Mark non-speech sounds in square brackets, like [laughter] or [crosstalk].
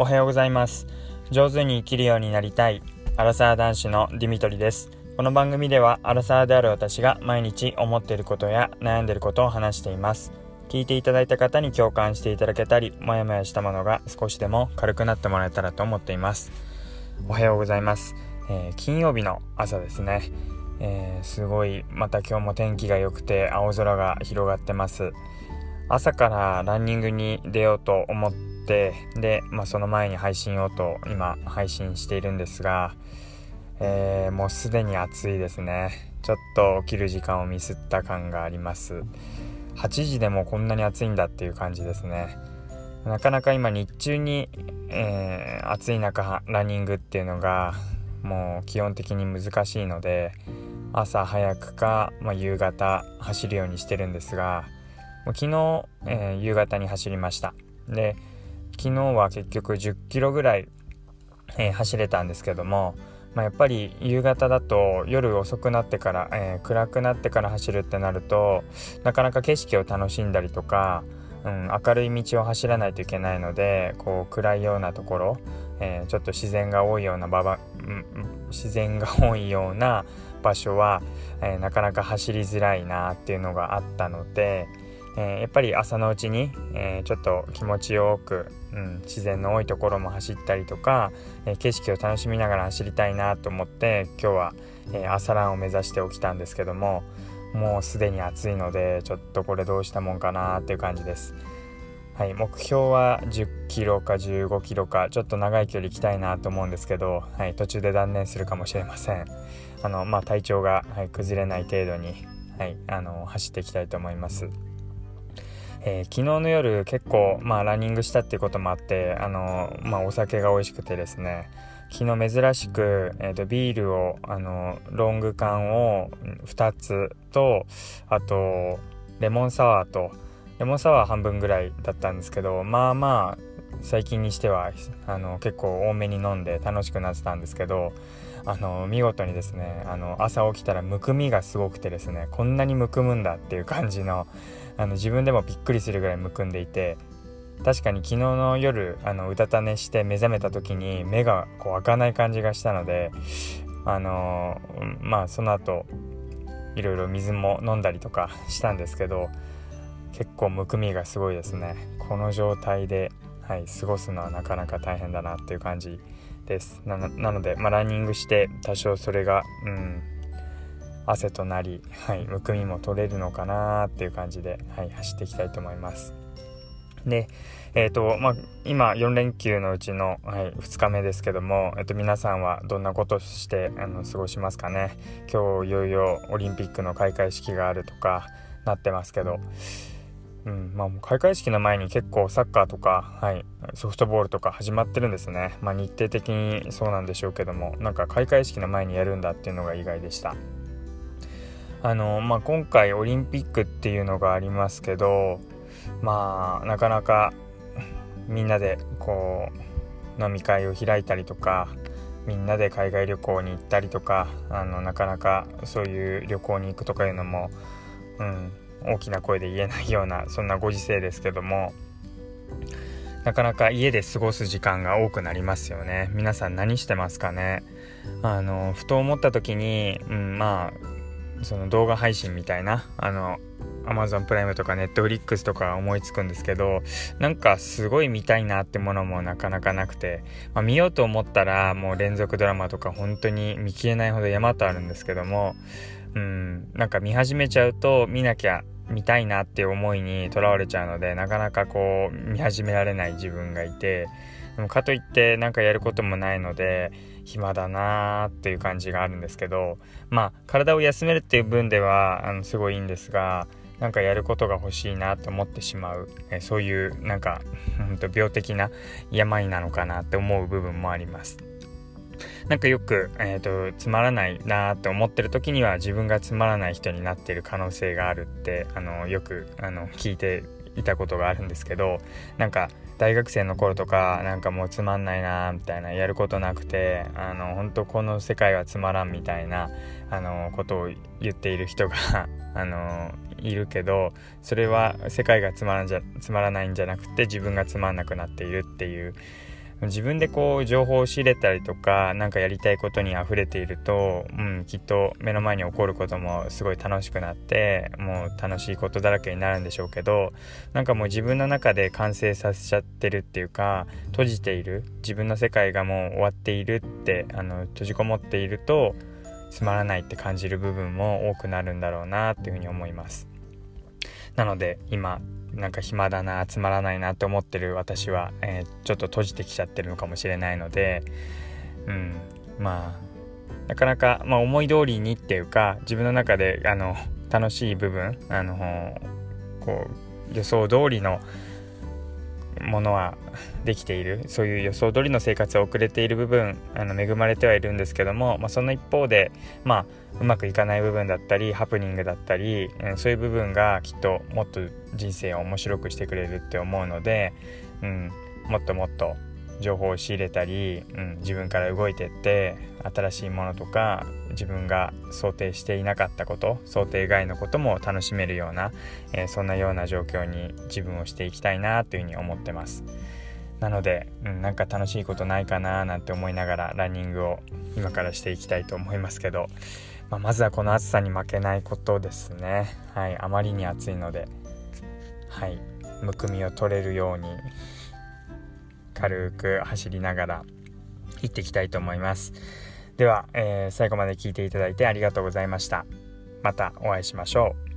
おはようございます。上手に生きるようになりたいアラサー男子のディミトリです。この番組ではアラサーである私が毎日思っていることや悩んでいることを話しています。聞いていただいた方に共感していただけたりモヤモヤしたものが少しでも軽くなってもらえたらと思っています。おはようございます、えー、金曜日の朝ですね、えー、すごいまた今日も天気が良くて青空が広がってます。朝からランニングに出ようと思ってで、まあ、その前に配信をと今配信しているんですが、えー、もうすでに暑いですね。ちょっと起きる時間をミスった感があります。8時でもこんなに暑いんだっていう感じですね。なかなか今日中に、えー、暑い中ランニングっていうのがもう基本的に難しいので朝早くか、まあ、夕方走るようにしてるんですが昨日、えー、夕方に走りました。で昨日は結局10キロぐらい、えー、走れたんですけども、まあ、やっぱり夕方だと夜遅くなってから、えー、暗くなってから走るってなるとなかなか景色を楽しんだりとか、うん、明るい道を走らないといけないのでこう暗いようなところ、えー、ちょっと自然が多いような場場、うん、自然が多いような場所は、えなかなか走りづらいなっていうのがあったので。えー、やっぱり朝のうちに、えー、ちょっと気持ちよく、うん、自然の多いところも走ったりとか、えー、景色を楽しみながら走りたいなと思って今日は、え朝ランを目指して起きたんですけどももうすでに暑いのでちょっとこれどうしたもんかなっていう感じです。はい、目標は10キロか15キロかちょっと長い距離行きたいなと思うんですけど、はい、途中で断念するかもしれませんあの、まあ、体調が、はい、崩れない程度に、はい、あの走っていきたいと思いますえー、昨日の夜結構、まあ、ランニングしたっていうこともあってあの、まあ、お酒が美味しくてですね。昨日珍しく、えーと、ビールをあのロング缶を2つとあとレモンサワーと。レモンサワー半分ぐらいだったんですけどまあまあ最近にしてはあの結構多めに飲んで楽しくなってたんですけどあの見事にですねあの朝起きたらむくみがすごくてですねこんなにむくむんだっていう感じのあの自分でもびっくりするぐらいむくんでいて確かに昨日の夜あのうたた寝して目覚めた時に目がこう開かない感じがしたのであのまあその後いろいろ水も飲んだりとかしたんですけど結構むくみがすごいですね。この状態で、はい、過ごすのはなかなか大変だなっていう感じです。なので、まあ、ランニングして多少それが、うん、汗となり、はい、むくみも取れるのかなっていう感じで、はい、走っていきたいと思います。で、えーとまあ、今4連休のうちの、はい、2日目ですけども、えー、と皆さんはどんなことしてあの過ごしますかね？今日いよいよオリンピックの開会式があるとかなってますけど。うんまあ、開会式の前に結構サッカーとか、はい、ソフトボールとか始まってるんですね、まあ、日程的にそうなんでしょうけどもなんか開会式の前にやるんだっていうのが意外でした。あの、まあ、今回オリンピックっていうのがありますけどまあなかなかみんなでこう飲み会を開いたりとかみんなで海外旅行に行ったりとかあのなかなかそういう旅行に行くとかいうのも、うん、大きな声で言えないようなそんなご時世ですけどもなかなか家で過ごす時間が多くなりますよね。皆さん何してますかね？あのふと思った時に、うん、まあその動画配信みたいなあの Amazon プライムとか Netflix とか思いつくんですけどなんかすごい見たいなってものもなかなかなくて、まあ、見ようと思ったらもう連続ドラマとか本当に見切れないほど山とあるんですけどもうんなんか見始めちゃうと見なきゃ見たいなっていう思いにとらわれちゃうのでなかなかこう見始められない自分がいてでもかといってなんかやることもないので暇だなーっていう感じがあるんですけどまあ体を休めるっていう分ではあのすごいいいんですがなんかやることが欲しいなと思ってしまう、えそういうなんかほんと病的な病なのかなって思う部分もあります。なんかよく、えーと、つまらないなって思ってる時には自分がつまらない人になっている可能性があるってあのよくあの聞いていたことがあるんですけどなんか大学生の頃とかなんかもうつまんないなみたいなやることなくてあの本当この世界はつまらんみたいなあのことを言っている人が [laughs] あのいるけどそれは世界がつまらんじゃつまらないんじゃなくて自分がつまんなくなっているっていう自分でこう情報を仕入れたりとか何かやりたいことに溢れていると、うん、きっと目の前に起こることもすごい楽しくなってもう楽しいことだらけになるんでしょうけどなんかもう自分の中で完成させちゃってるっていうか閉じている自分の世界がもう終わっているってあの閉じこもっているとつまらないって感じる部分も多くなるんだろうなっていうふうに思います。なので今なんか暇だな集まらないなって思ってる私は、えー、ちょっと閉じてきちゃってるのかもしれないのでうんまあなかなか、まあ、思い通りにっていうか自分の中であの楽しい部分あのこう予想通りのものはできている。そういう予想通りの生活を送れている部分あの恵まれてはいるんですけども、まあ、その一方で、まあ、うまくいかない部分だったりハプニングだったり、うん、そういう部分がきっともっと人生を面白くしてくれるって思うので、うん、もっともっと情報を仕入れたり、うん、自分から動いてって新しいものとか自分が想定していなかったこと想定外のことも楽しめるような、えー、そんなような状況に自分をしていきたいなというふうに思ってます。なので、うん、なんか楽しいことないかななんて思いながらランニングを今からしていきたいと思いますけど、まあ、まずはこの暑さに負けないことですね。はいあまりに暑いのではいむくみを取れるように軽く走りながら行っていきたいと思います。では、えー、最後まで聞いていただいてありがとうございました。またお会いしましょう。